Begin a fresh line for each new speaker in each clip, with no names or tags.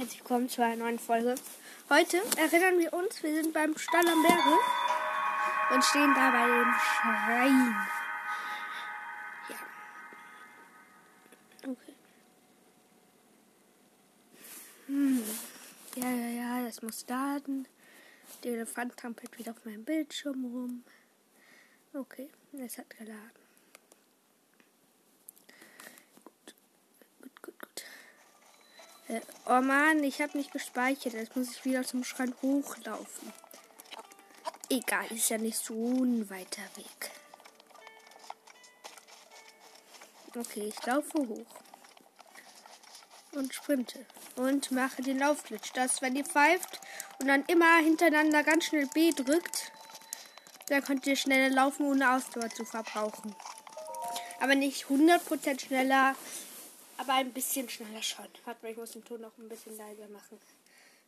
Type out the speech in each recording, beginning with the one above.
herzlich willkommen zu einer neuen Folge. Heute erinnern wir uns, wir sind beim Stall am Berge und stehen da bei dem Schrein. Ja. Okay. Hm. Ja, ja, ja, das muss laden. Der Elefant trampelt wieder auf meinem Bildschirm rum. Okay, es hat geladen. Äh, oh Mann, ich habe nicht gespeichert. Jetzt muss ich wieder zum Schrein hochlaufen. Egal, ist ja nicht so ein weiter Weg. Okay, ich laufe hoch. Und sprinte. Und mache den Laufglitch. Das, wenn ihr pfeift und dann immer hintereinander ganz schnell B drückt, dann könnt ihr schneller laufen, ohne Ausdauer zu verbrauchen. Aber nicht 100% schneller, aber ein bisschen schneller schon. Warte mal, ich muss den Ton noch ein bisschen leiser machen.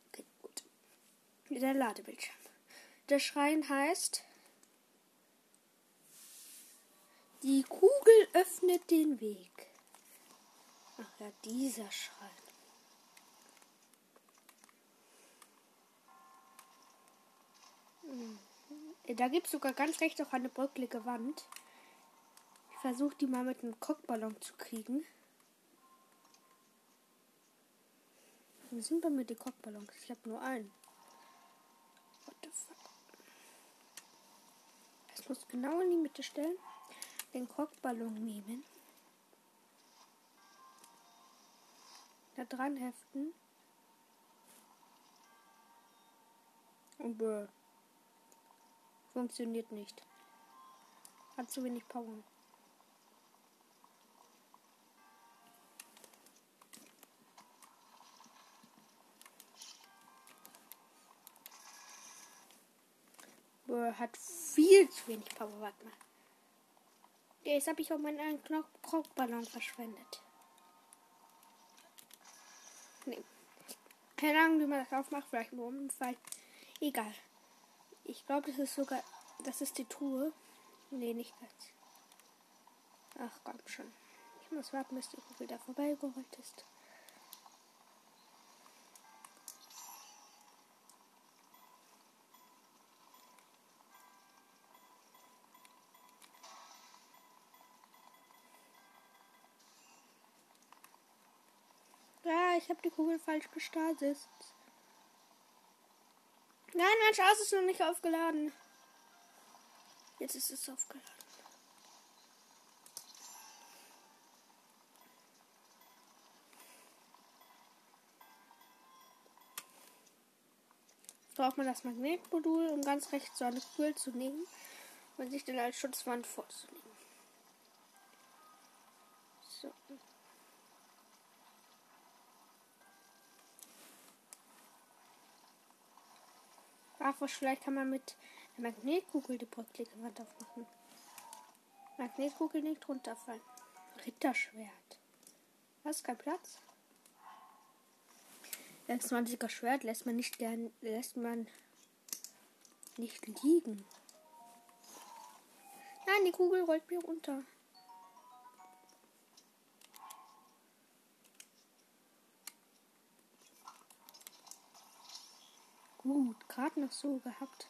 Okay, gut. Der Ladebildschirm. Der Schrein heißt. Die Kugel öffnet den Weg. Ach ja, dieser Schrein. Hm. Da gibt es sogar ganz rechts auch eine bröcklige Wand. Ich versuche die mal mit einem Cockballon zu kriegen. Wo sind bei mir die Cockballons? Ich habe nur einen. What the fuck? Das muss genau in die Mitte stellen. Den Cockballon nehmen. Da dran heften. Und bäh. Funktioniert nicht. Hat zu wenig Power. Hat viel zu wenig Power. Warte mal. Jetzt habe ich auch meinen Knockballon verschwendet. Nee. Keine Ahnung, wie man das aufmacht. Vielleicht nur Unfall. Egal. Ich glaube, das ist sogar. Das ist die Truhe. Nee, nicht ganz. Ach komm schon. Ich muss warten, bis die wieder vorbeigerollt ist. Ich habe die Kugel falsch gestartet. Nein, mein Schatz ist noch nicht aufgeladen. Jetzt ist es aufgeladen. braucht man das Magnetmodul, um ganz rechts so eine Kugel zu nehmen und sich dann als Schutzwand vorzunehmen. So. Ach, vielleicht kann man mit der Magnetkugel die Wand aufmachen. Magnetkugel nicht runterfallen. Ritterschwert. Was? Kein Platz? 26er Schwert lässt man nicht gern, lässt man nicht liegen. Nein, die Kugel rollt mir runter. Gut, gerade noch so gehabt.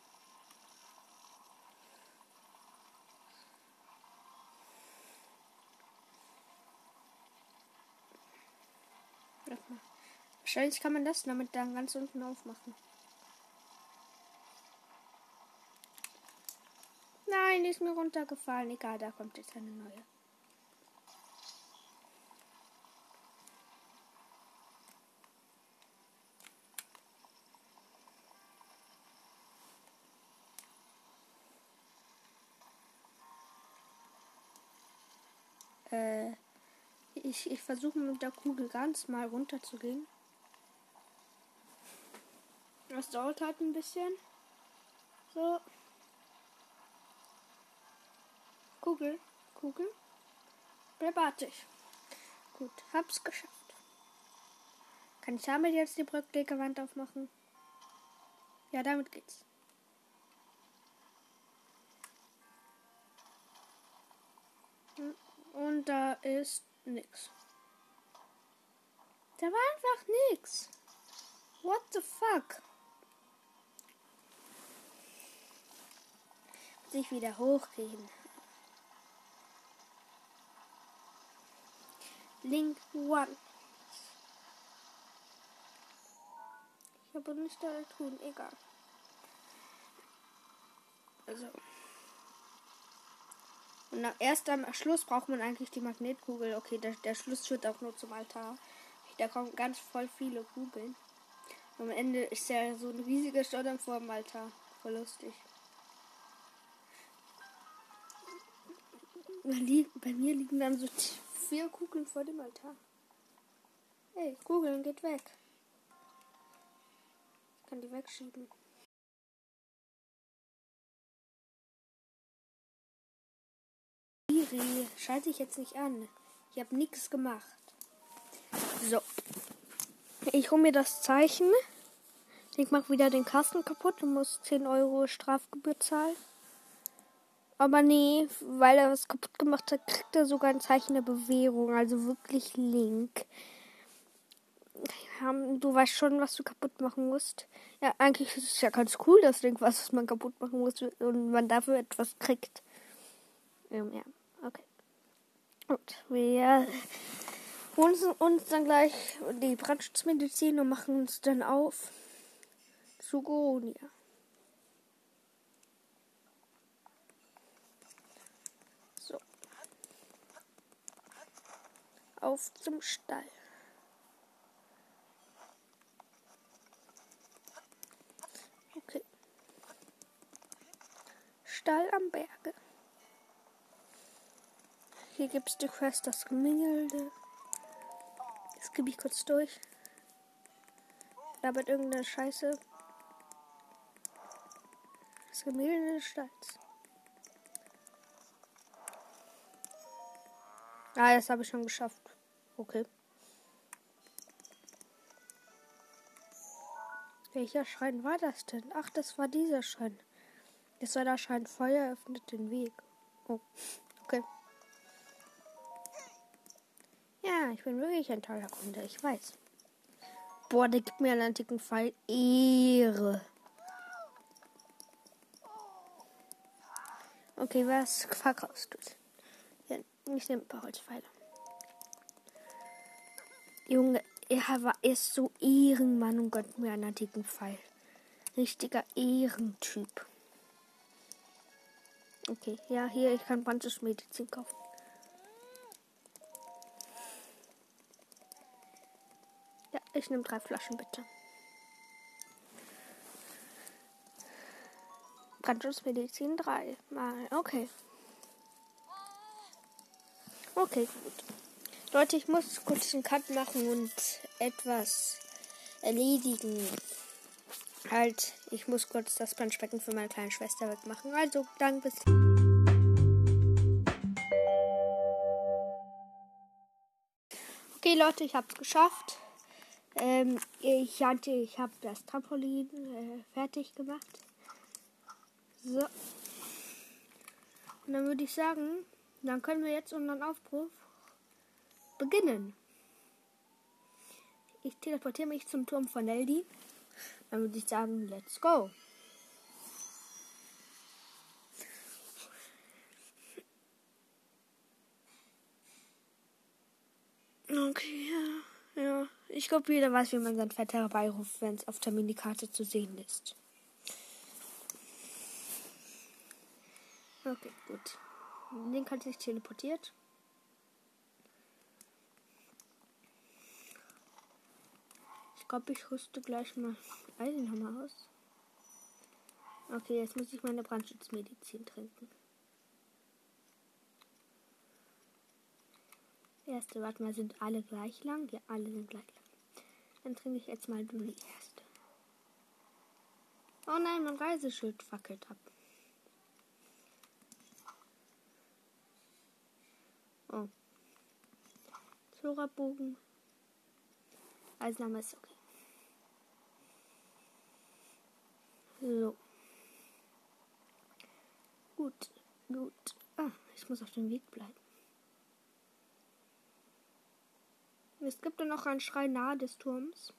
Wahrscheinlich kann man das damit dann ganz unten aufmachen. Nein, die ist mir runtergefallen. Egal, da kommt jetzt eine neue. Äh, ich, ich versuche mit der Kugel ganz mal runter zu gehen. Das dauert halt ein bisschen. So. Kugel, Kugel. Bleib artig. Gut, hab's geschafft. Kann ich damit jetzt die bröcklige Wand aufmachen? Ja, damit geht's. Und da ist nix. Da war einfach nix. What the fuck? Sich wieder hochgehen. Link One. Ich habe nicht da tun, egal. Also. Und erst am Schluss braucht man eigentlich die Magnetkugel. Okay, der, der Schluss führt auch nur zum Altar. Da kommen ganz voll viele Kugeln. Am Ende ist ja so ein riesiger Staudamm vor dem Altar. Voll lustig. Bei mir liegen dann so vier Kugeln vor dem Altar. Hey, Kugeln, geht weg. Ich kann die wegschieben. Siri, schalte ich jetzt nicht an. Ich habe nichts gemacht. So. Ich hole mir das Zeichen. Ich mache wieder den Kasten kaputt und muss 10 Euro Strafgebühr zahlen. Aber nee, weil er was kaputt gemacht hat, kriegt er sogar ein Zeichen der Bewährung. Also wirklich Link. Du weißt schon, was du kaputt machen musst. Ja, eigentlich ist es ja ganz cool, das Link, was man kaputt machen muss und man dafür etwas kriegt. Ähm, ja, Gut, wir holen uns dann gleich die Brandschutzmedizin und machen uns dann auf zu Goronia. auf zum Stall. Okay. Stall am Berge. Hier gibt es die Quest das Gemälde. Jetzt gebe ich kurz durch. Da wird irgendeine Scheiße. Das Gemälde des Stalls. Ah, das habe ich schon geschafft. Okay. Welcher Schrein war das denn? Ach, das war dieser Schrein. Das war der Schrein Feuer öffnet den Weg. Oh, okay. Ich bin wirklich ein toller Kunde, ich weiß. Boah, der gibt mir einen antiken Pfeil. Ehre. Okay, was verkaufst du? Ja, ich nehme ein paar Holzpfeile. Junge, er war erst so Ehrenmann und gönnt mir einen antiken Pfeil. Richtiger Ehrentyp. Okay, ja, hier, ich kann Medizin kaufen. Ich nehme drei Flaschen, bitte. Brandschutzmedizin 3 mal. Okay. Okay, gut. Leute, ich muss kurz einen Cut machen und etwas erledigen. Halt, ich muss kurz das Planschbecken für meine kleine Schwester wegmachen. Also, dann bis. Okay, Leute, ich hab's geschafft. Ähm, ich hatte, ich habe das Trampolin äh, fertig gemacht. So. Und dann würde ich sagen, dann können wir jetzt unseren Aufruf beginnen. Ich teleportiere mich zum Turm von Neldi. Dann würde ich sagen, let's go. Okay, ja. ja. Ich glaube, jeder weiß, wie man sein Fett herbeiruft, wenn es auf der Minikarte zu sehen ist. Okay, gut. Link hat sich teleportiert. glaube, ich rüste gleich mal Eisenhammer aus. Okay, jetzt muss ich meine Brandschutzmedizin trinken. Erste, warte mal, sind alle gleich lang? Ja, alle sind gleich lang. Dann trinke ich jetzt mal die erste. Oh nein, mein Reiseschild fackelt ab. Oh. Zora-Bogen. Eisenhammer ist okay. So. Gut, gut. Ah, ich muss auf dem Weg bleiben. Es gibt dann noch einen Schrei nahe des Turms.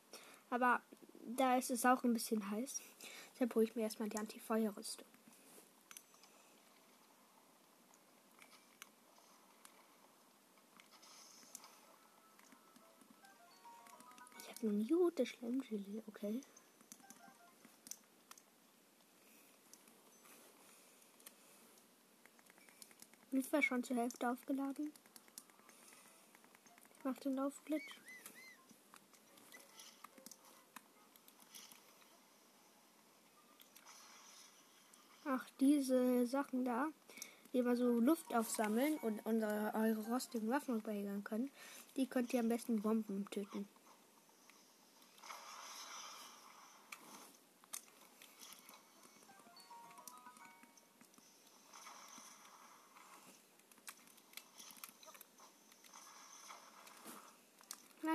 Aber da ist es auch ein bisschen heiß. Deshalb hole ich mir erstmal die Anti-Feuerrüstung. Ich habe nie rote Schlemmgelee, okay. Ist war schon zur Hälfte aufgeladen. Mach den Laufglitch. Ach, diese Sachen da, die immer so Luft aufsammeln und unsere, eure rostigen Waffen verhindern können, die könnt ihr am besten Bomben töten.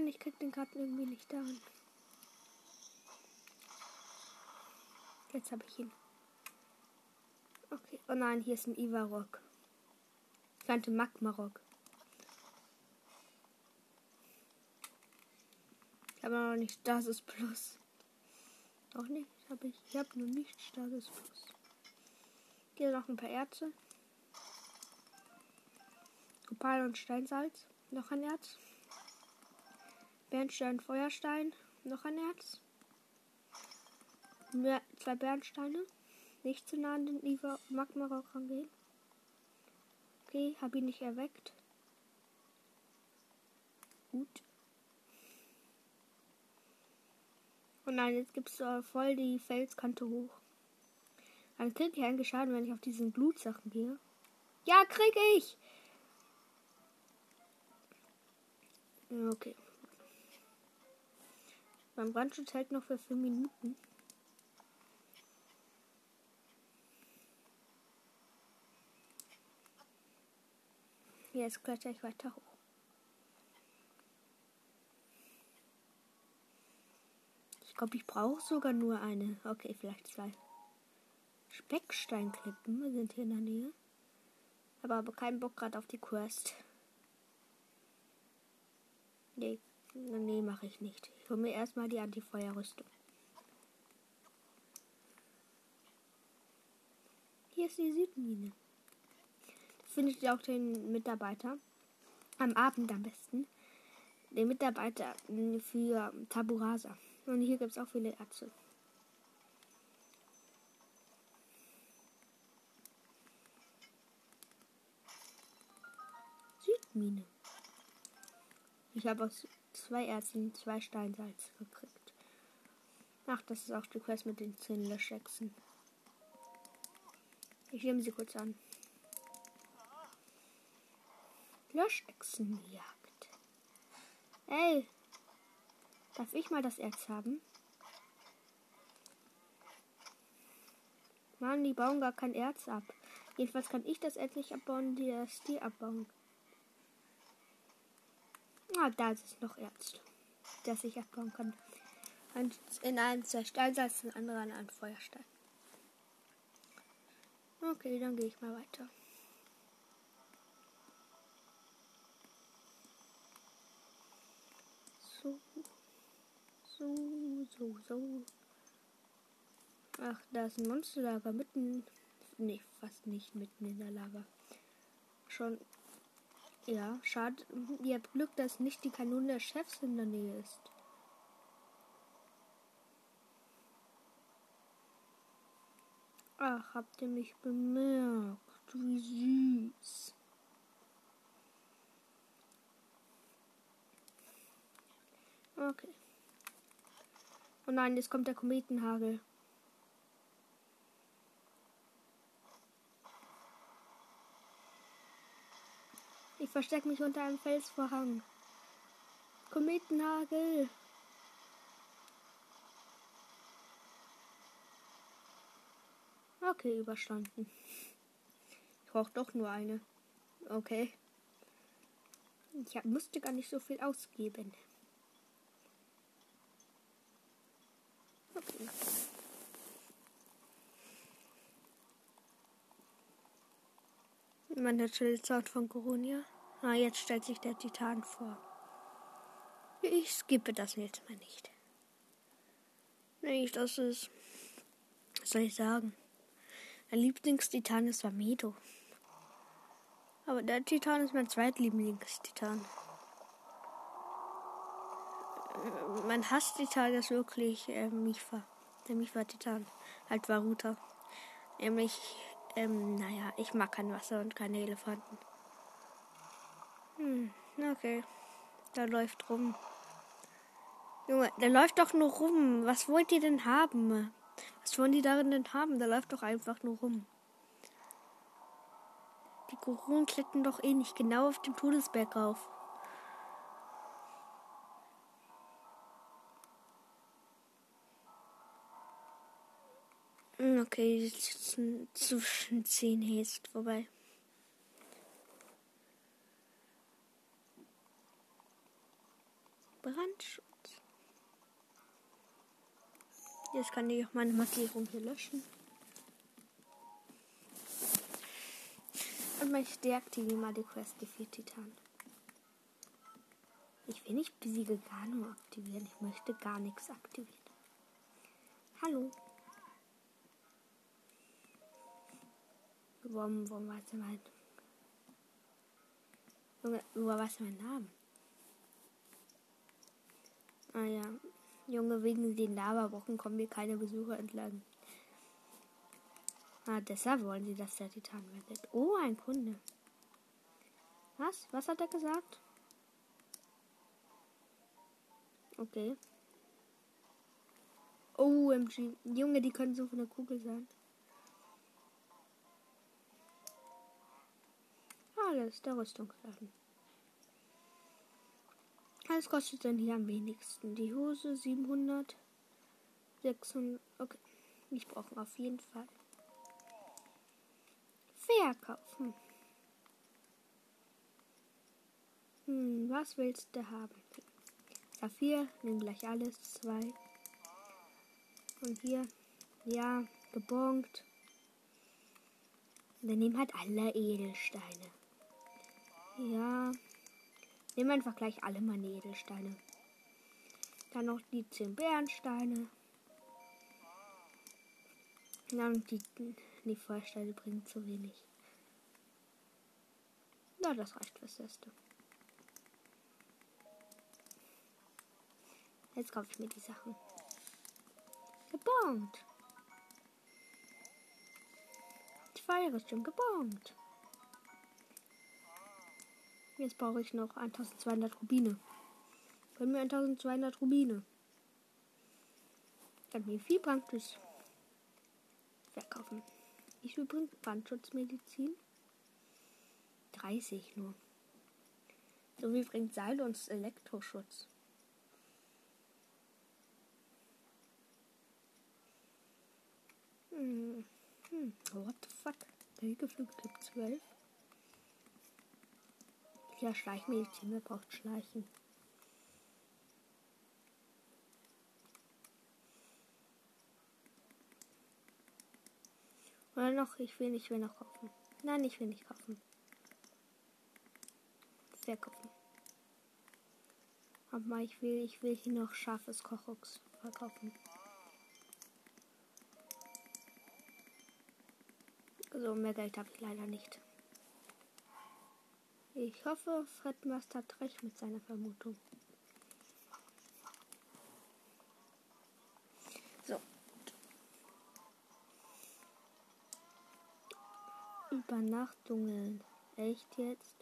Ich krieg den gerade irgendwie nicht da. Jetzt habe ich ihn. Okay. Oh nein, hier ist ein Ivarok. Kleine Magmarok. Ich habe noch nicht Stasis Plus. Auch nicht. Hab ich ich habe noch nicht Stasis Plus. Hier noch ein paar Erze. Opal und Steinsalz. Noch ein Erz. Bernstein, Feuerstein. Noch ein Erz. Mehr, zwei Bernsteine. Nicht zu nah an den Iva Magma-Rock rangehen. Okay, habe ihn nicht erweckt. Gut. Und nein, jetzt gibt es äh, voll die Felskante hoch. Dann krieg ich eigentlich Schaden, wenn ich auf diesen Blutsachen gehe. Ja, krieg ich! Okay. Mein Brandschutz hält noch für 5 Minuten. Jetzt kletter ich weiter hoch. Ich glaube, ich brauche sogar nur eine. Okay, vielleicht zwei. Specksteinklippen sind hier in der Nähe. Aber aber keinen Bock gerade auf die Quest. Nee, nee, mache ich nicht. Ich hole mir erstmal die Antifeuerrüstung. Hier ist die Südmine findet ihr auch den Mitarbeiter. Am Abend am besten. Den Mitarbeiter für Taburasa. Und hier gibt es auch viele Ärzte. Südmine. Ich habe aus zwei Ärzten zwei Steinsalz gekriegt. Ach, das ist auch die Quest mit den zehn Löschechsen. Ich nehme sie kurz an. Löschechsenjagd. Ey, darf ich mal das Erz haben? Mann, die bauen gar kein Erz ab. Jedenfalls kann ich das Erz nicht abbauen, die das die abbauen. Ah, da ist es noch Erz, das ich abbauen kann. Und in einem der Steinsalz, in andere an einem Feuerstein. Okay, dann gehe ich mal weiter. so, so, so, so. Ach, da ist ein Monsterlager mitten. Nee, fast nicht mitten in der Lava. Schon. Ja, schade. Ihr habt Glück, dass nicht die Kanone der Chefs in der Nähe ist. Ach, habt ihr mich bemerkt? Wie süß. Okay. Oh nein, jetzt kommt der Kometenhagel. Ich verstecke mich unter einem Felsvorhang. Kometenhagel. Okay, überstanden. Ich brauche doch nur eine. Okay. Ich hab, musste gar nicht so viel ausgeben. Okay. Man der Schildsound von Coronia. Ah, jetzt stellt sich der Titan vor. Ich skippe das jetzt mal nicht. Ich, das ist. Was soll ich sagen? Mein Lieblingstitan ist Vamedo. Aber der Titan ist mein zweitlieblingstitan. Mein Hasstitan ist wirklich äh, Mifa. Der Mifa-Titan. Halt Varuta. Nämlich, ähm, naja, ich mag kein Wasser und keine Elefanten. Hm, okay. Da läuft rum. Junge, der läuft doch nur rum. Was wollt ihr denn haben? Was wollen die darin denn haben? Der läuft doch einfach nur rum. Die Koronen klettern doch eh nicht genau auf dem Todesberg auf. Hm, okay, zwischen 10 Haste vorbei. Brandschutz. Jetzt kann ich auch meine Markierung hier löschen. Und ich deaktiviere mal die Quest, die vier Titan. Ich will nicht besiege gar nur aktivieren. Ich möchte gar nichts aktivieren. Hallo. Warum, warum weißt du mein... Woher weißt du meinen Namen? Ah ja. Junge, wegen den Lavawochen kommen mir keine Besucher entlang. Ah, deshalb wollen sie, dass der Titan wendet. Oh, ein Kunde. Was? Was hat er gesagt? Okay. OMG. Junge, die können so von der Kugel sein. Ah, das ist der Rüstungsladen. Was kostet denn hier am wenigsten? Die Hose 700, 600. Okay, ich brauche auf jeden Fall. Verkaufen. Hm, was willst du haben? Saphir, nimm gleich alles. Zwei. Und hier, ja, gebongt. Wir nehmen halt alle Edelsteine. Ja. Nimm einfach gleich alle meine Edelsteine. Dann noch die 10 Bärensteine. Dann die, die Feuersteine bringen zu wenig. Ja, das reicht fürs Erste. Jetzt kaufe ich mir die Sachen. Gebongt. Zwei Rüstung gebongt. Jetzt brauche ich noch 1200 Rubine. Können wir 1200 Rubine. Dann mir viel Brandschutz verkaufen. Viel bringt Brandschutzmedizin? 30 nur. So wie bringt Seil und Elektroschutz. Hm. Hm. What the fuck? Geflügelt 12. Ja, Schleichmedizin, wer braucht Schleichen? Oder noch, ich will ich will noch kaufen. Nein, ich will nicht kaufen. Verkaufen. Aber ich will, ich will hier noch scharfes Kochrucks verkaufen. So, mehr Geld habe ich leider nicht. Ich hoffe, Fred Master hat recht mit seiner Vermutung. So. Übernachtungen. Echt jetzt?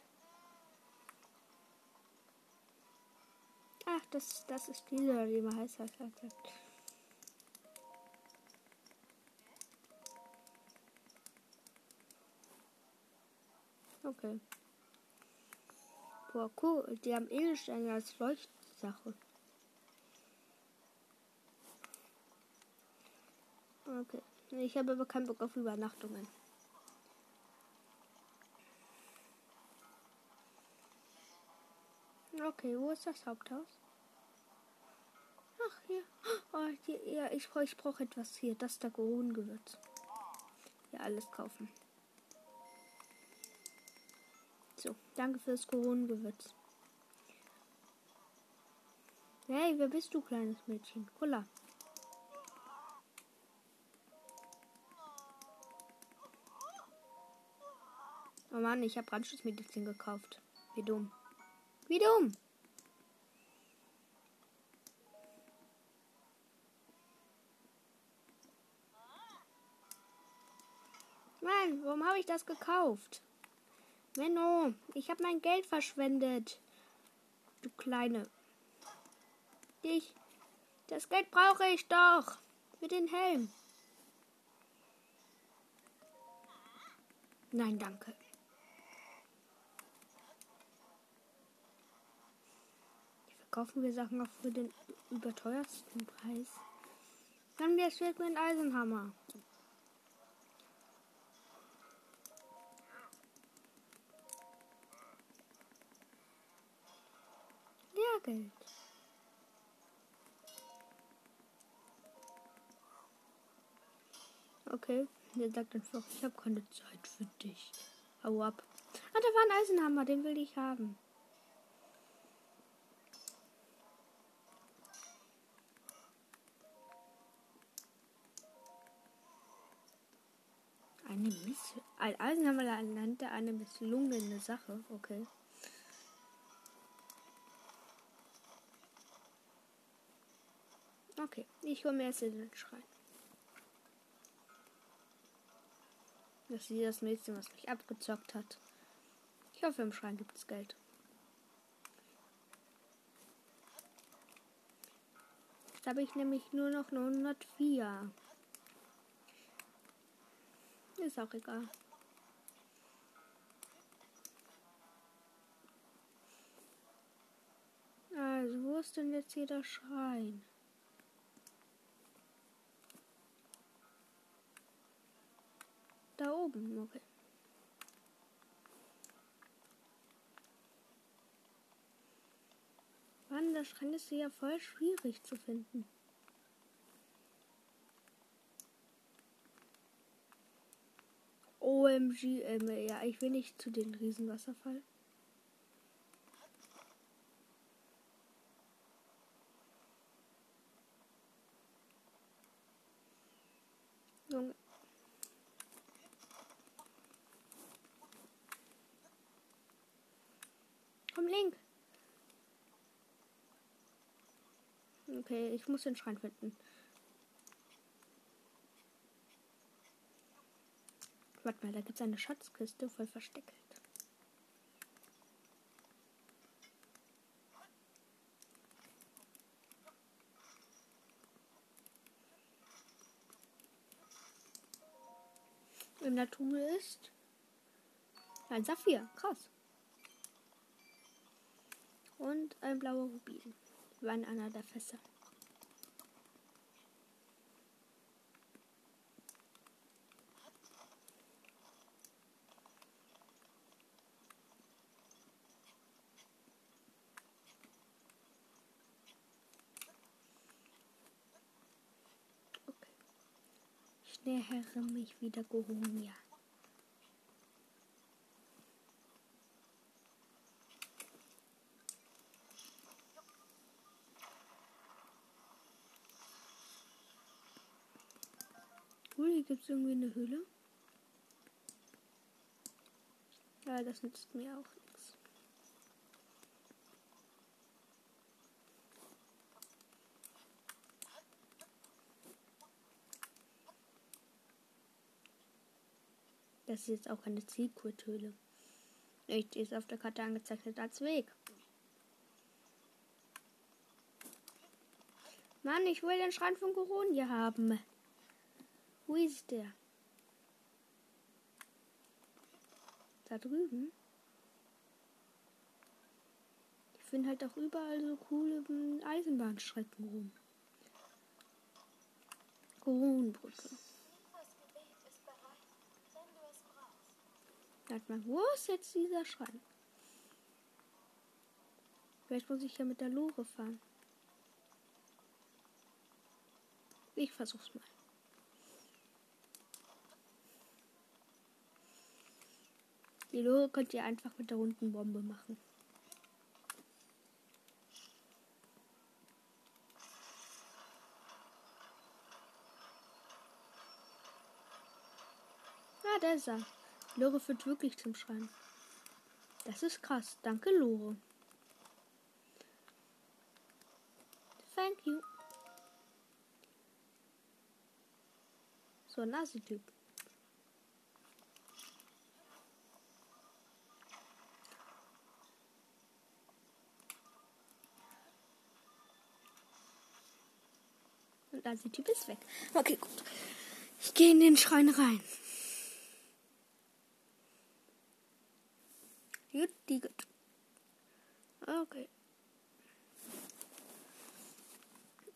Ach, das, das ist dieser, wie man heißt. Okay. Boah, cool. Die haben Edelsteine als Leuchtsache. Okay. Ich habe aber keinen Bock auf Übernachtungen. Okay, wo ist das Haupthaus? Ach, hier. Oh, hier ja, ich brauche ich brauch etwas hier. Das ist der Gewürz. Ja, alles kaufen. So, danke fürs Koronengewürz. Hey, wer bist du, kleines Mädchen? Kolla. Oh Mann, ich habe Brandschutzmedizin gekauft. Wie dumm. Wie dumm! Mann, warum habe ich das gekauft? Menno, ich habe mein Geld verschwendet. Du kleine. Ich. Das Geld brauche ich doch. Für den Helm. Nein, danke. Verkaufen wir Sachen auch für den überteuersten Preis. Dann wir mit ein Eisenhammer. Lehrgeld. Okay, der sagt einfach, ich habe keine Zeit für dich. Hau ab. Ah, da war ein Eisenhammer, den will ich haben. Eine Miss ein Eisenhammer nannte eine misslungene Sache. Okay. Okay, ich hole mir erst den Schrein. Das ist das Mädchen, was mich abgezockt hat. Ich hoffe, im Schrein gibt es Geld. Jetzt habe ich nämlich nur noch 104. Ist auch egal. Also, wo ist denn jetzt hier der Schrein? Da oben, okay. Mann, der Schrein ist ja voll schwierig zu finden. OMG, ähm, ja, ich will nicht zu den Riesenwasserfall. Junge. Komm, Link. Okay, ich muss den Schrein finden. Warte mal, da gibt es eine Schatzkiste voll versteckt. Der Truhe ist ein Saphir. Krass. Und ein blauer Rubin. War in einer der Fässer. nähere mich wieder Gohonia. Cool, hier gibt es irgendwie eine Höhle. Ja, das nützt mir auch nichts. Das ist jetzt auch eine Secret-Höhle. Nicht ist auf der Karte angezeichnet als Weg. Mann, ich will den Schrein von Coronia haben. Wo ist der? Da drüben? Ich finde halt auch überall so coole Eisenbahnstrecken rum. Kronbrücke. Warte mal, wo ist jetzt dieser Schrein? Vielleicht muss ich ja mit der Lore fahren. Ich versuch's mal. Die Lore könnt ihr einfach mit der runden Bombe machen. Ah, da ist er. Lore führt wirklich zum Schrein. Das ist krass. Danke, Lore. Thank you. So ein Nazi-Typ. Und Nazi-Typ ist weg. Okay, gut. Ich gehe in den Schrein rein. Gut, die gut. Okay.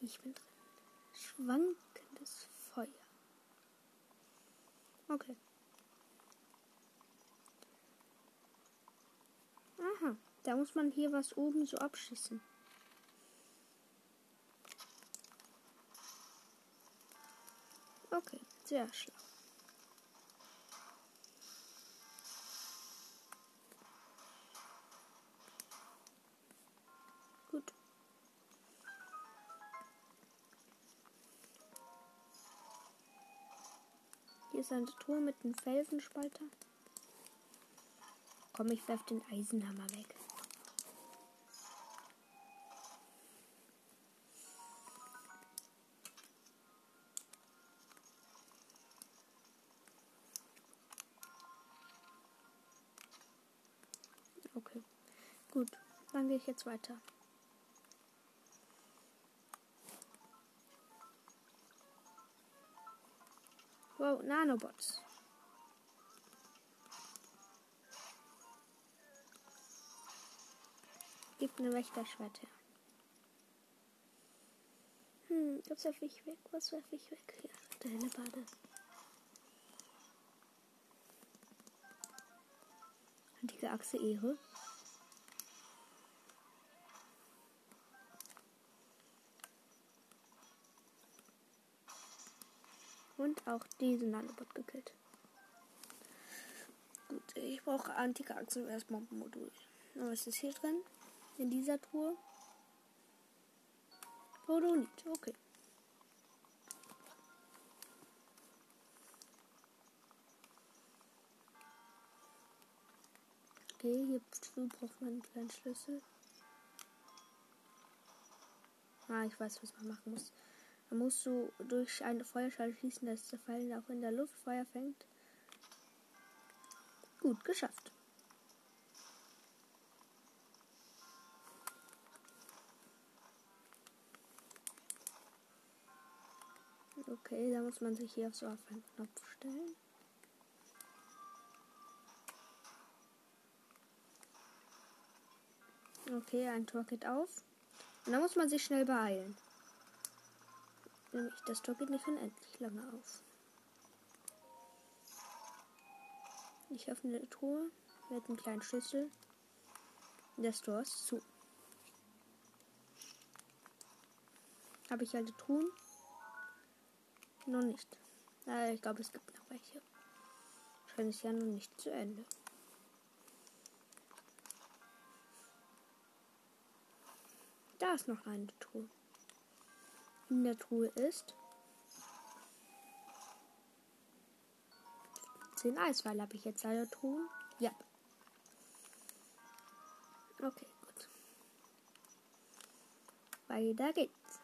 Ich bin drin. Schwankendes Feuer. Okay. Aha, da muss man hier was oben so abschießen. Okay, sehr schlau. Gut. Hier ist eine Truhe mit einem Felsenspalter. Komm, ich werf den Eisenhammer weg. Dann gehe ich jetzt weiter. Wow, Nanobots. Gibt eine Wächterschwert her. Hm, was werfe ich weg? Was werfe ich weg? Hier, der Hellebade. Antike Achse Ehre. Und auch diesen Nanobot gekillt. Gut, ich brauche antike Achse und erstmal Modul. Und was ist hier drin? In dieser Truhe? Rodonit, okay. Okay, hierfür braucht man einen kleinen Schlüssel. Ah, ich weiß, was man machen muss. Man muss so durch eine Feuerschale schießen, dass der Pfeil auch in der Luft Feuer fängt. Gut, geschafft. Okay, da muss man sich hier auf so einen Knopf stellen. Okay, ein Tor geht auf. Und da muss man sich schnell beeilen. Nämlich, das Tor geht nicht unendlich lange auf. Ich öffne die Truhe mit einem kleinen Schlüssel. Das Tor ist zu. Habe ich alle Truhen? Noch nicht. Äh, ich glaube, es gibt noch welche. Wahrscheinlich ist ja noch nicht zu Ende. Da ist noch eine Truhe. In der Truhe ist 10 Eisweile. Habe ich jetzt alle Truhen? Ja. Okay, gut. Weiter geht's.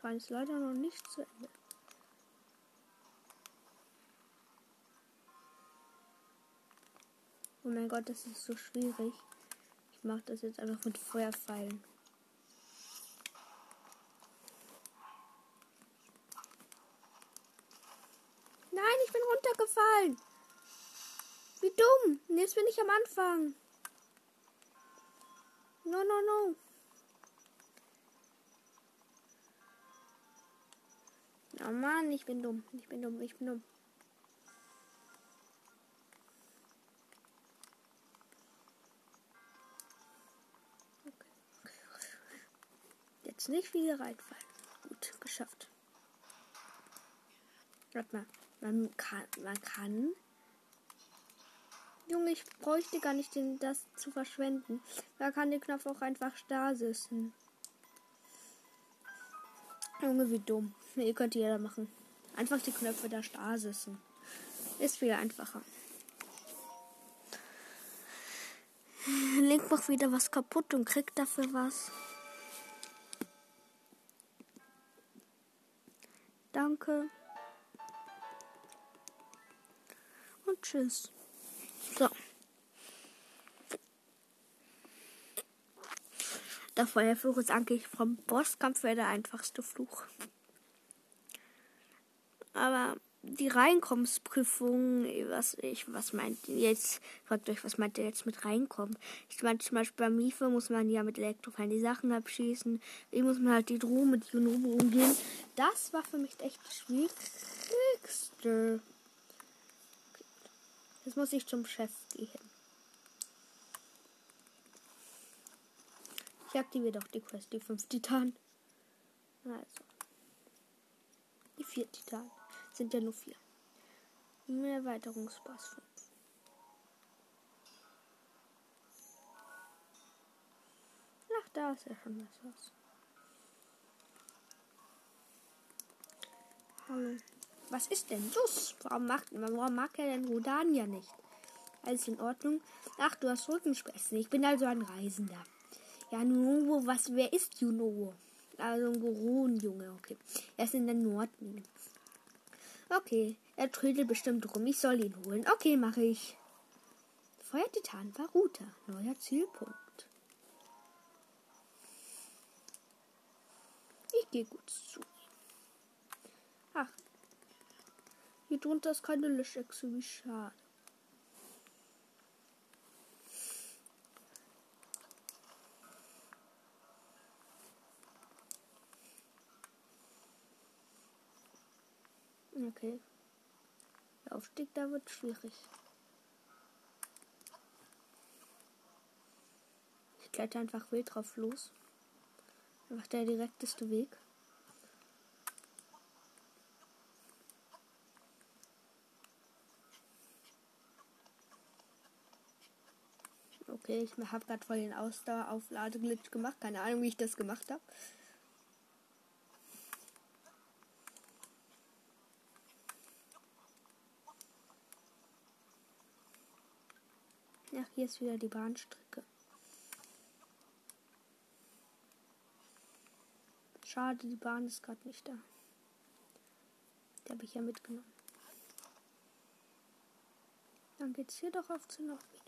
Schrein ist leider noch nicht zu Ende. Oh mein Gott, das ist so schwierig. Ich mache das jetzt einfach mit Feuerpfeilen. Nein, ich bin runtergefallen. Wie dumm. Jetzt bin ich am Anfang. No, no, no. Oh Mann, ich bin dumm. Ich bin dumm. Ich bin dumm. Jetzt nicht wieder reinfallen. Gut, geschafft. Warte mal. Man kann, man kann. Junge, ich bräuchte gar nicht den, das zu verschwenden. Da kann der Knopf auch einfach stasissen. Junge, wie dumm. Ihr könnt jeder machen. Einfach die Knöpfe der Stasissen. Ist viel einfacher. Link macht wieder was kaputt und kriegt dafür was. Danke. Und tschüss. So. Der Feuerfluch ist eigentlich vom Bosskampf der einfachste Fluch. Aber die Reinkommensprüfung, was ich, was meint jetzt, fragt euch, was meint ihr jetzt mit reinkommen? Ich meine, zum Beispiel bei Mife muss man ja mit Elektrofan die Sachen abschießen. Wie muss man halt die Drohung mit Junobo umgehen? Das war für mich echt das Schwierigste. Okay. Jetzt muss ich zum Chef gehen. Ich aktiviere doch die Quest, die 5 Titan. Also. Die 4 Titan sind ja nur vier. Erweiterungspass 5. Ach, da ist ja schon was. Hallo. Was ist denn los? Warum, macht, warum mag er denn Rodania nicht? Alles in Ordnung? Ach, du hast Rückenschmerzen. Ich bin also ein Reisender. Ja, Nunovo, was, wer ist Junovo? Also ein Goron-Junge, okay. Er ist in der Nordmine. Okay, er trödelt bestimmt rum. Ich soll ihn holen. Okay, mache ich. Feuertitan war Router. Neuer Zielpunkt. Ich gehe gut zu. Ach. Hier drunter ist keine Löschechse. Wie schade. Okay. Der Aufstieg da wird schwierig. Ich kletter einfach wild drauf los. Einfach der direkteste Weg. Okay, ich habe gerade voll den Ausdaueraufladeglitch gemacht. Keine Ahnung, wie ich das gemacht habe. Ach, hier ist wieder die Bahnstrecke. Schade, die Bahn ist gerade nicht da. Die habe ich ja mitgenommen. Dann geht's hier doch auf zur Nordmine.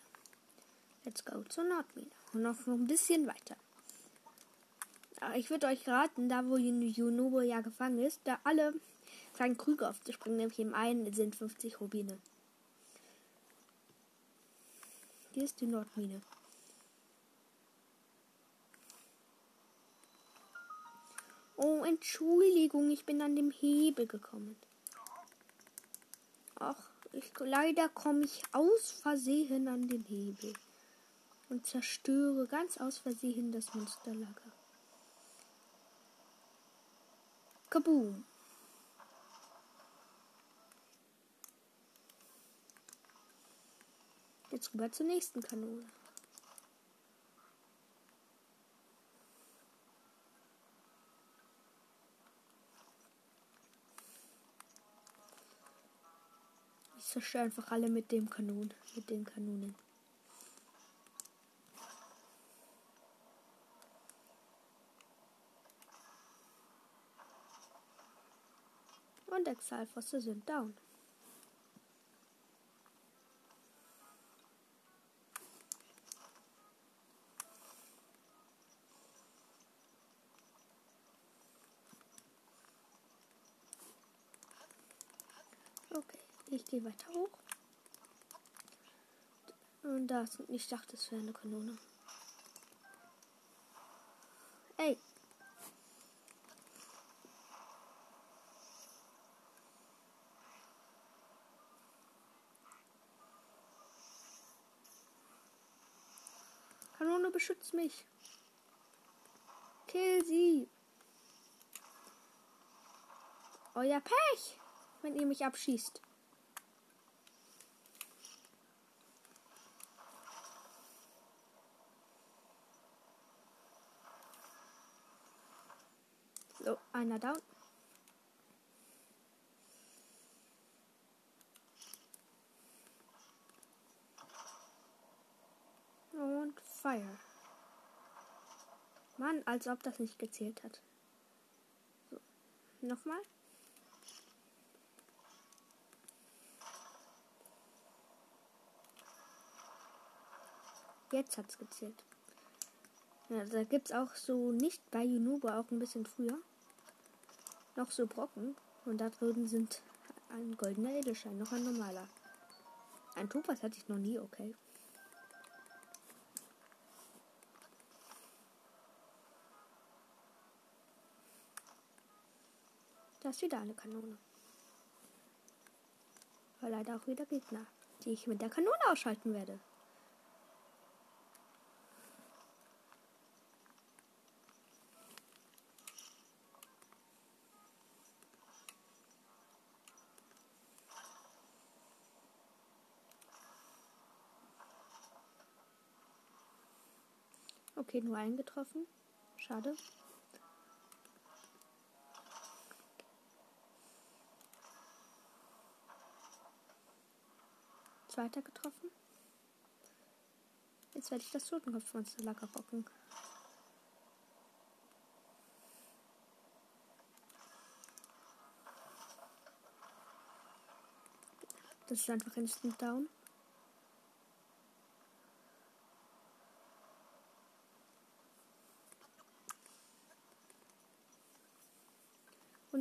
Let's go zur Nordmine. Und noch ein bisschen weiter. Aber ich würde euch raten, da wo Junobo ja gefangen ist, da alle kleinen Krüge aufzuspringen, nämlich im einen sind 50 Rubine. Hier ist die Nordmine. Oh, Entschuldigung, ich bin an dem Hebel gekommen. Ach, ich, leider komme ich aus Versehen an den Hebel und zerstöre ganz aus Versehen das Monsterlager. Kaboom! Jetzt rüber zur nächsten Kanone. Ich zerstöre einfach alle mit dem Kanon, mit den Kanonen. Und Exalfosse sind down. Gehe weiter hoch. Und da ist, ich dachte, es wäre eine Kanone. Ey. Kanone beschützt mich. Kill sie. Euer Pech, wenn ihr mich abschießt. So, einer down. Und Fire. Mann, als ob das nicht gezählt hat. So, nochmal. Jetzt hat's gezählt. Ja, da gibt's auch so nicht bei Junuba auch ein bisschen früher. Noch so Brocken. Und da drüben sind ein goldener Edelschein, noch ein normaler. Ein Topaz hatte ich noch nie, okay. Da ist wieder eine Kanone. Aber leider auch wieder Gegner, die ich mit der Kanone ausschalten werde. Okay, nur eingetroffen. Schade. Zweiter getroffen. Jetzt werde ich das Totenkopfmonster locker bocken. Das ist einfach instant down.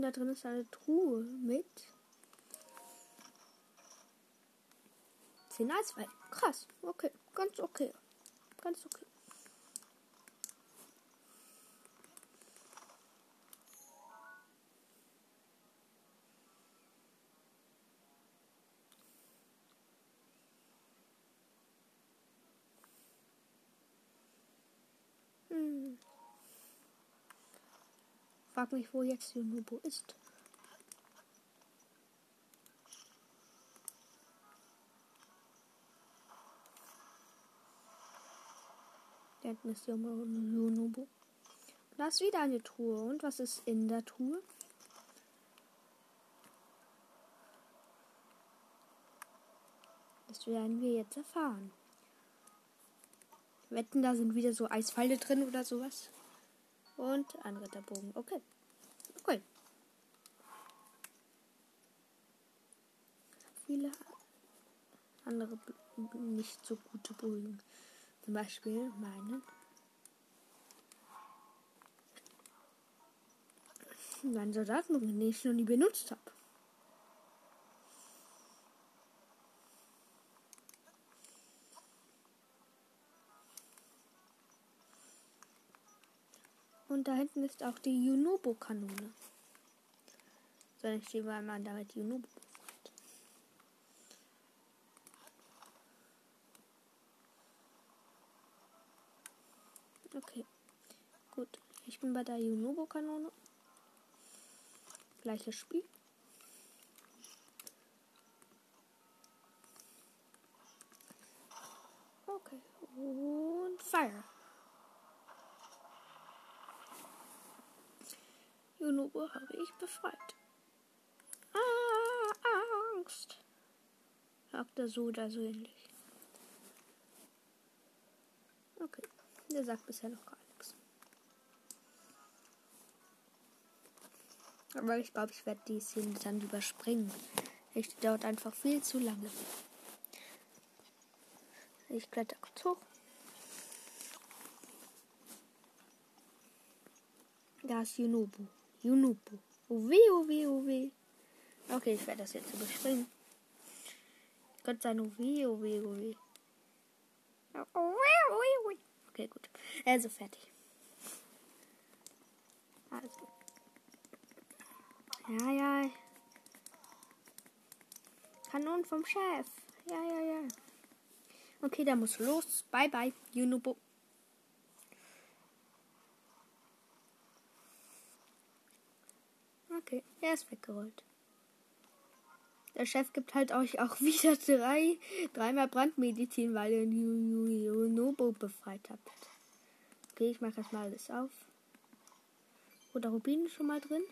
Und da drin ist eine Truhe mit 10 Eisfall. Krass. Okay. Ganz okay. Ganz okay. Hm. Frag mich, wo jetzt Junubo ist. Junubo. Da ist wieder eine Truhe. Und was ist in der Truhe? Das werden wir jetzt erfahren. Wetten, da sind wieder so Eispfeile drin oder sowas. Und ein Ritterbogen. Okay. Okay. Viele andere nicht so gute Bögen. Zum Beispiel meinen. Meinen Soldatenbogen, den ich noch nie benutzt habe. Und da hinten ist auch die Junobo-Kanone. Soll ich die mal damit Junobo befreit? Okay. Gut. Ich bin bei der Junobo-Kanone. Gleiches Spiel. Okay. Und Fire. Junubo habe ich befreit. Ah, Angst. Sagt er so oder so ähnlich. Okay. Der sagt bisher noch gar nichts. Aber ich glaube, ich werde die Szene dann überspringen. Ich dauert einfach viel zu lange. Ich kletter kurz hoch. Da ist Junubu. Junubu. Uwe, uwe, uwe. Okay, ich werde das jetzt überspringen. Gott sei Dank, uwe, uwe, uwe. Okay, gut. Also fertig. Also. Ja, ja. Kanon vom Chef. Ja, ja, ja. Okay, da muss los. Bye, bye. Junubo. Okay, er ist weggerollt. Der Chef gibt halt euch auch wieder drei, dreimal Brandmedizin, weil ihr Nobo befreit habt. Okay, ich mache erstmal alles auf. Oder Rubin schon mal drin?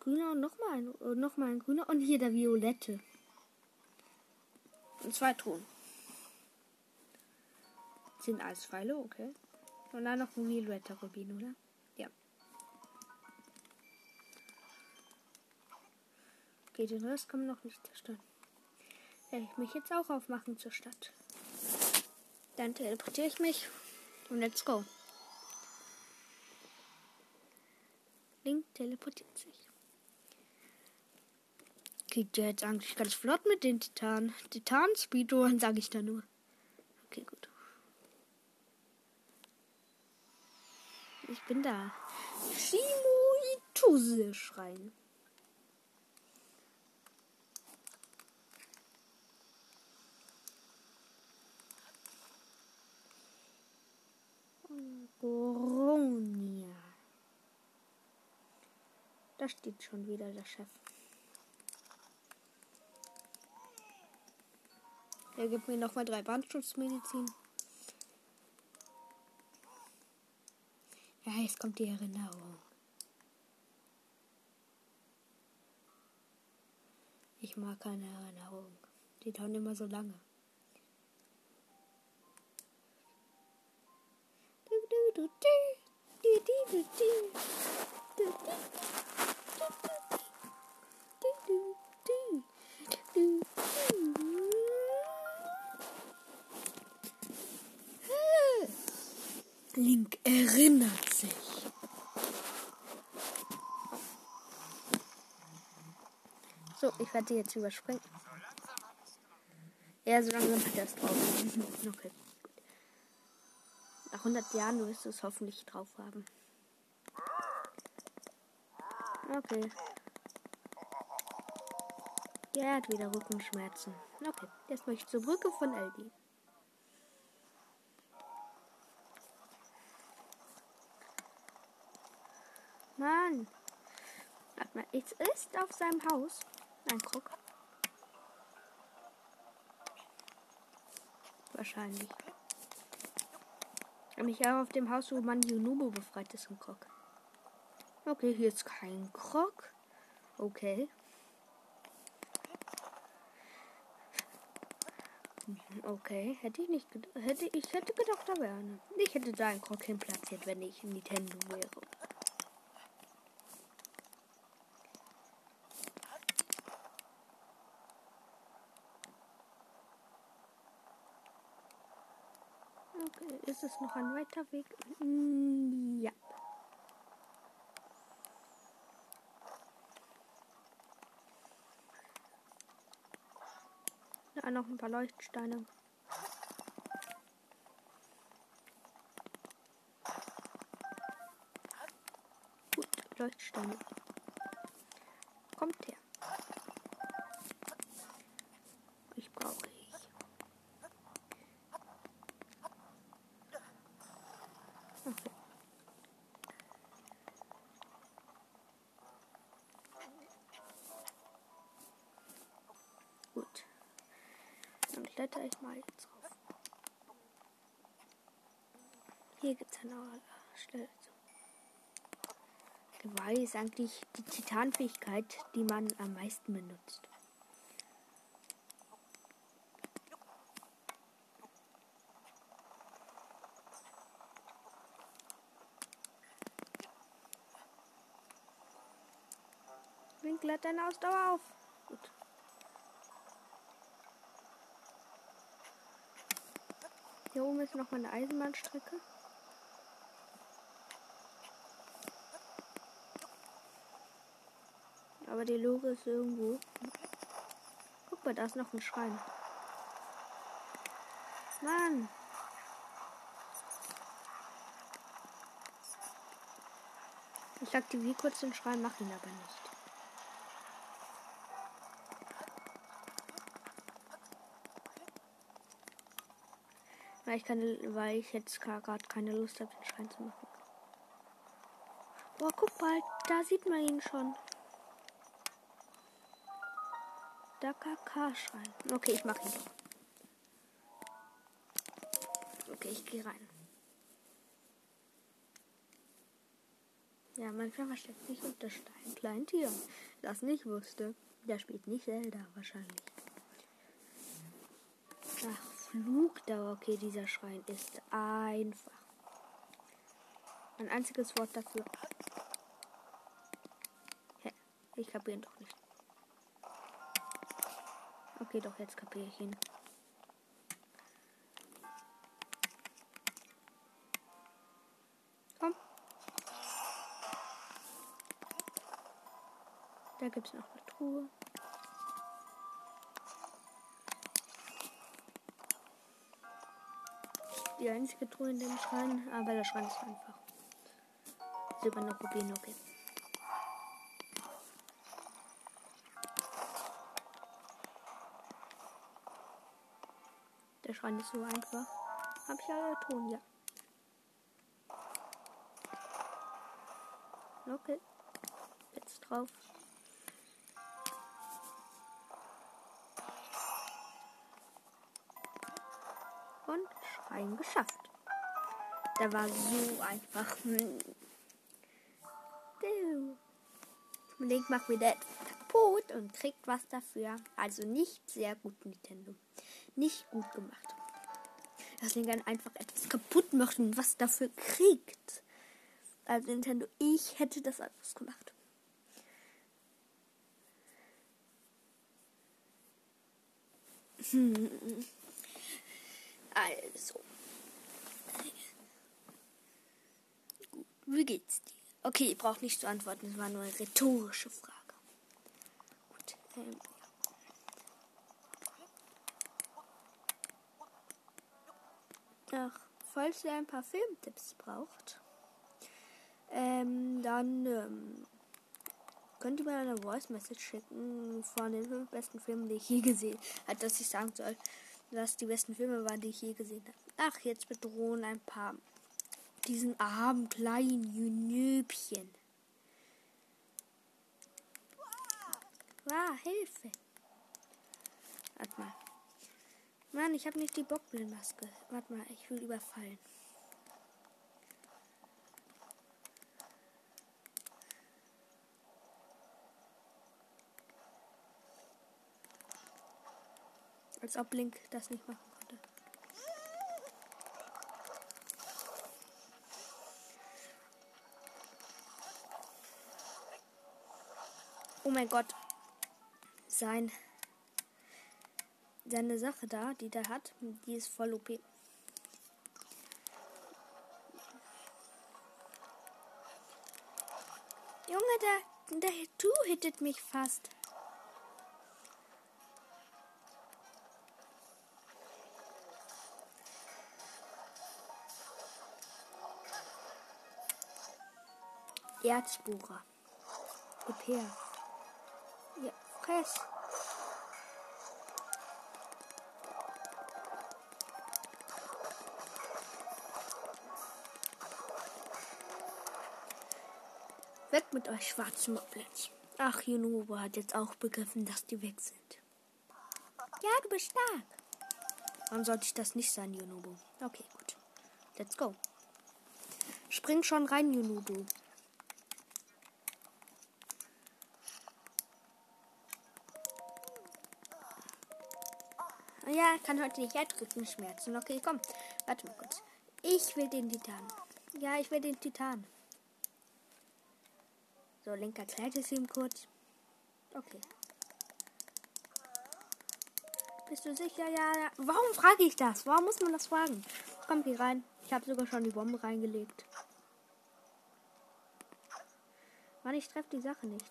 Grüner und nochmal ein, noch mal ein grüner. Und hier der Violette. Und zwei Truhen. 10 Eispfeile, okay. Und dann noch ein violetter Rubin, oder? Okay, den Rest kann man noch nicht zerstören. Werde ich mich jetzt auch aufmachen zur Stadt. Dann teleportiere ich mich und let's go. Link teleportiert sich. Geht ja jetzt eigentlich ganz flott mit den Titanen. Titan-Speedrun, sage ich da nur. Okay, gut. Ich bin da. Shimo Schrein. Goronia. Da steht schon wieder der Chef. Er gibt mir nochmal drei Brandschutzmedizin. Ja, jetzt kommt die Erinnerung. Ich mag keine Erinnerung. Die dauern immer so lange. Link erinnert sich. So, ich werde jetzt überspringen. Ja, so langsam hat er es drauf. okay. Nach 100 Jahren wirst du es hoffentlich drauf haben. Okay. Ja, er hat wieder Rückenschmerzen. Okay, jetzt möchte ich zur Brücke von Aldi. Mann. Warte mal, es ist auf seinem Haus ein Krog. Wahrscheinlich. Nämlich auch auf dem Haus, wo man Junubo befreit ist, im Krog. Okay, hier ist kein Krog. Okay. Okay, hätte ich nicht hätte ich hätte gedacht, da wäre eine. Ich hätte da einen Krog hin platziert, wenn ich Nintendo wäre. Ist es noch ein weiter Weg? Mm, ja. Ja, noch ein paar Leuchtsteine. Gut, Leuchtsteine. Kommt her. Ich brauche ich. Okay. Gut. Dann kletter ich mal jetzt drauf. Hier gibt es zu. Geweih ist eigentlich die Titanfähigkeit, die man am meisten benutzt. Winkel hat deine Ausdauer auf. Gut. Hier oben ist noch eine Eisenbahnstrecke. Aber die Lore ist irgendwo. Guck mal, da ist noch ein Schrein. Mann! Ich aktiviere kurz den Schrein, mach ihn aber nicht. Weil ich, keine, weil ich jetzt gerade keine Lust habe, den Schrein zu machen. Boah, guck mal, da sieht man ihn schon. Der KK-Schrein. Okay, ich mache ihn doch. Okay, ich gehe rein. Ja, manchmal versteckt sich unter Stein kleinen Tieren. Das nicht wusste. Der spielt nicht Zelda wahrscheinlich. Ach, Flugdauer. Okay, dieser Schrein ist einfach. Ein einziges Wort dafür. Hä? Ich kapiere ihn doch nicht. Okay, doch, jetzt kapiere ich ihn. Komm. Da gibt es noch eine Truhe. Die einzige Truhe in dem Schrein, aber der Schrein ist einfach. Silberne Rubine, okay. Ist so einfach. Hab ich alle Ton, ja. Okay. Jetzt drauf. Und Schrein geschafft. Der war so einfach. Link macht wieder kaputt und kriegt was dafür. Also nicht sehr gut, Nintendo. Nicht gut gemacht. Dass dann einfach etwas kaputt macht und was dafür kriegt. Also Nintendo, ich hätte das anders gemacht. Hm. Also. Gut, wie geht's dir? Okay, ich brauche nicht zu antworten, es war nur eine rhetorische Frage. Gut, ähm, Ach, falls ihr ein paar Filmtipps braucht, ähm, dann ähm, könnt ihr mir eine Voice Message schicken von den fünf besten Filmen, die ich je gesehen habe, dass ich sagen soll, was die besten Filme waren, die ich je gesehen habe. Ach, jetzt bedrohen ein paar diesen armen kleinen Jünöbchen. Wow, Hilfe. Warte mal. Mann, ich habe nicht die Bockblindmaske. Warte mal, ich will überfallen. Als ob Link das nicht machen konnte. Oh mein Gott. Sein. Seine Sache da, die der hat, die ist voll OP. Junge, der, der Du hittet mich fast. Erzbohrer. Ja, fress. Weg mit euch schwarzen Moblins. Ach, Junobo hat jetzt auch begriffen, dass die weg sind. Ja, du bist stark. Warum sollte ich das nicht sein, Junobo? Okay, gut. Let's go. Spring schon rein, Junobo. Ja, kann heute nicht Erdrückenschmerzen. Okay, komm. Warte mal kurz. Ich will den Titan. Ja, ich will den Titan. So, Link erklärt es ihm kurz. Okay. Bist du sicher? Ja, ja. Warum frage ich das? Warum muss man das fragen? Komm, geh rein. Ich habe sogar schon die Bombe reingelegt. Mann, ich treffe die Sache nicht.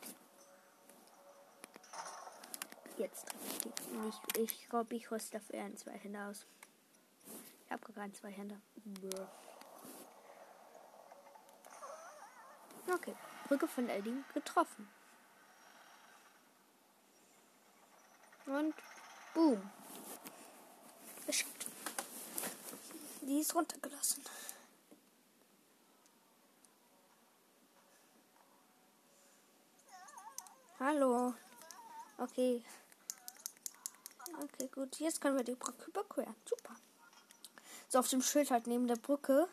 Jetzt treffe ich die. Ich, glaube, ich rüste dafür einen zwei Hände aus. Ich habe gar keinen zwei Hände. Okay. Brücke von Edding getroffen. Und boom. Geschickt. Die ist runtergelassen. Hallo. Okay. Okay, gut. Jetzt können wir die Brücke überqueren. Super. So auf dem Schild halt neben der Brücke.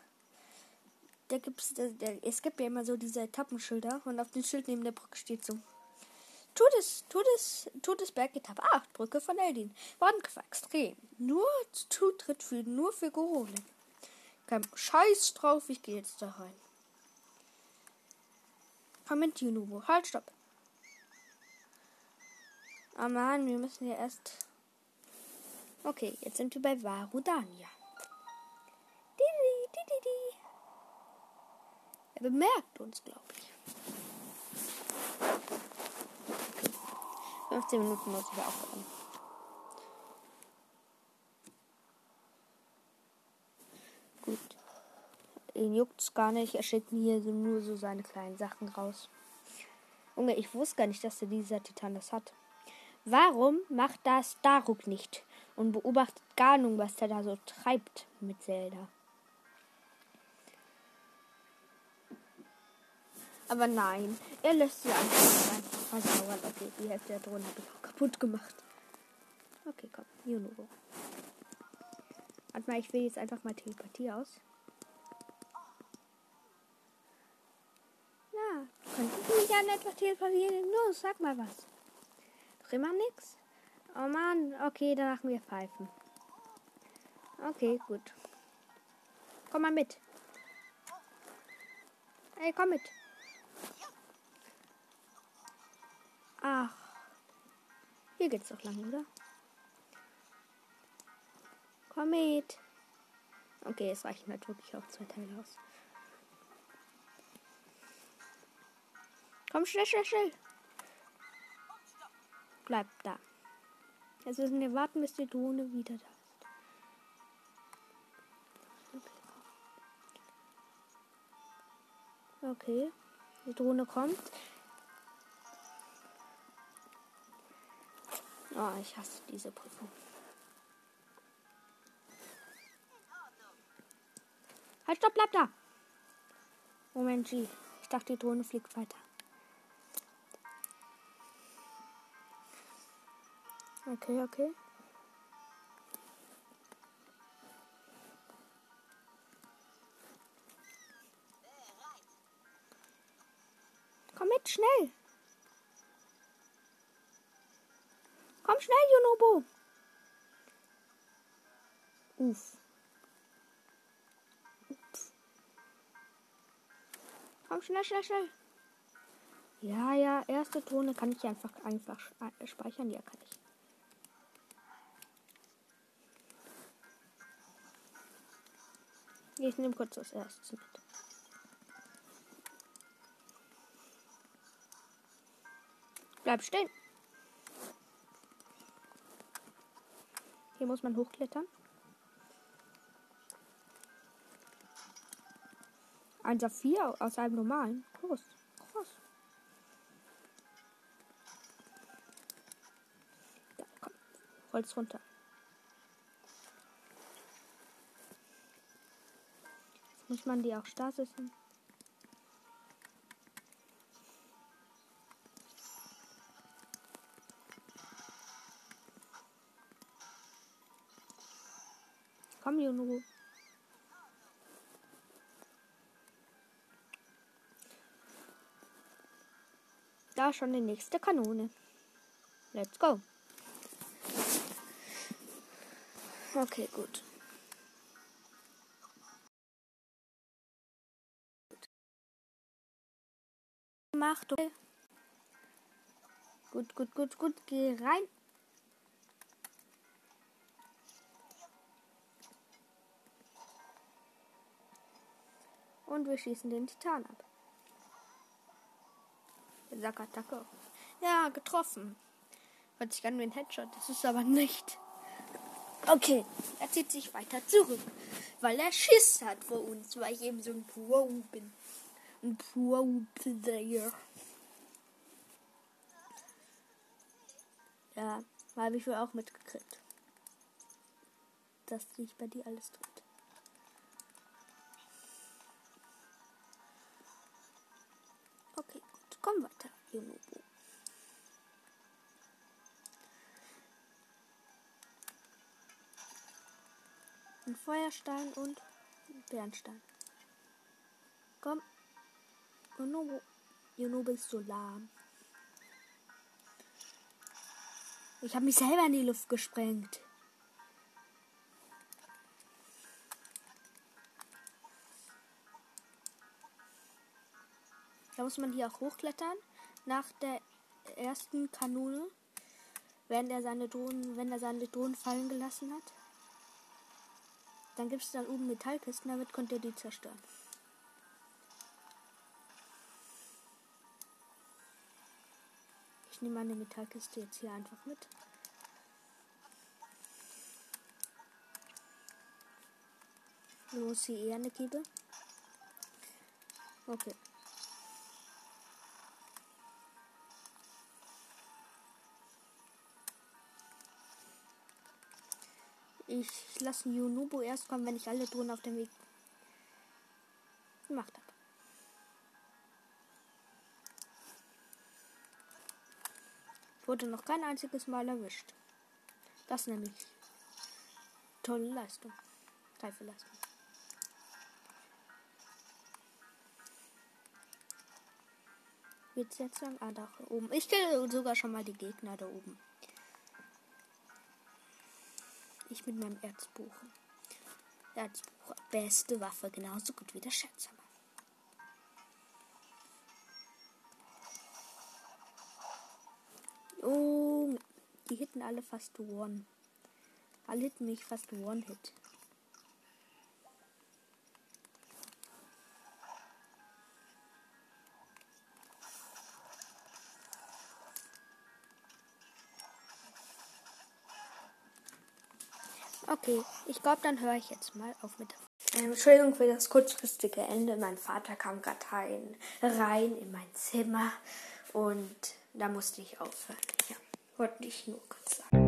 Da gibt's, der, der, es gibt ja immer so diese Etappenschilder und auf dem Schild neben der Brücke steht so. Todes, Todes, Todesberg Etappe 8, Brücke von Eldin. Bodengefahr extrem. Nur Zutritt für, nur für Goblin. Kein Scheiß drauf, ich gehe jetzt da rein. Moment, Junubo. Halt, stopp. Oh Mann, wir müssen ja erst. Okay, jetzt sind wir bei Varudania. Er bemerkt uns, glaube ich. 15 Minuten muss ich aufhören. Gut. Ihn juckt's gar nicht. Er schickt mir so nur so seine kleinen Sachen raus. Junge, ich wusste gar nicht, dass der dieser Titan das hat. Warum macht das Daruk nicht und beobachtet gar nicht, was der da so treibt mit Zelda? Aber nein, er lässt sie einfach, versauern. Okay, die Hälfte der Drohne habe ich auch kaputt gemacht. Okay, komm, Junubo. Warte mal, ich will jetzt einfach mal Telepathie aus. Ja, könntest du mich an etwas teleportieren? Los, sag mal was. Doch immer nix? Oh Mann, okay, dann machen wir Pfeifen. Okay, gut. Komm mal mit. Ey, komm mit. Ach. Hier geht's doch lang, oder? Komm mit. Okay, es reichen halt wirklich auch zwei Teile aus. Komm schnell, schnell, schnell. Bleib da. Jetzt müssen wir warten, bis die Drohne wieder da ist. Okay. Die Drohne kommt. Oh, ich hasse diese Prüfung. Halt, stopp, bleib da! Moment, G. Ich dachte, die Drohne fliegt weiter. Okay, okay. Komm mit, schnell! Komm schnell, Junobo. Uff. Ups. Komm schnell, schnell, schnell. Ja, ja, erste Tone kann ich einfach einfach äh, speichern. Ja, kann ich. Ich nehme kurz das erste mit. Bleib stehen. Hier muss man hochklettern. Ein Saphir aus einem normalen. Groß. Groß. Da, komm. Holz runter. Jetzt muss man die auch stasissen. Komm, Juno. Da schon die nächste Kanone. Let's go. Okay, gut. Macht. Gut, gut, gut, gut. Geh rein. Und wir schießen den Titan ab. Sakattacke. Ja, getroffen. Hört sich an wie ein Headshot. Das ist aber nicht. Okay, er zieht sich weiter zurück, weil er Schiss hat vor uns, weil ich eben so ein Pro bin. Ein Pro-Player. Ja, habe ich wohl auch mitgekriegt. Dass sich bei dir alles tut. Komm weiter, Junubu. Ein Feuerstein und ein Bernstein. Komm. Junubu. Junubu ist so lahm. Ich habe mich selber in die Luft gesprengt. Da muss man hier auch hochklettern. Nach der ersten Kanone, wenn er seine Drohnen, wenn er seine Drohnen fallen gelassen hat. Dann gibt es dann oben Metallkisten, damit könnt ihr die zerstören. Ich nehme meine Metallkiste jetzt hier einfach mit. Wo ist hier eher eine Kiebe? Okay. Ich lasse Yunubo erst kommen, wenn ich alle Drohnen auf dem Weg gemacht habe. Wurde noch kein einziges Mal erwischt. Das nämlich tolle Leistung. Reife Leistung. Wird's jetzt lang? Ah, da oben. Ich kenne sogar schon mal die Gegner da oben. Ich mit meinem Erzbuch. Erzbuch, beste Waffe, genauso gut wie der Schatzhammer. Oh, die hitten alle fast One. Alle hitten mich fast One-Hit. Okay, ich glaube, dann höre ich jetzt mal auf mit ähm, Entschuldigung für das kurzfristige Ende. Mein Vater kam gerade rein in mein Zimmer und da musste ich aufhören. Ja, wollte ich nur kurz sagen.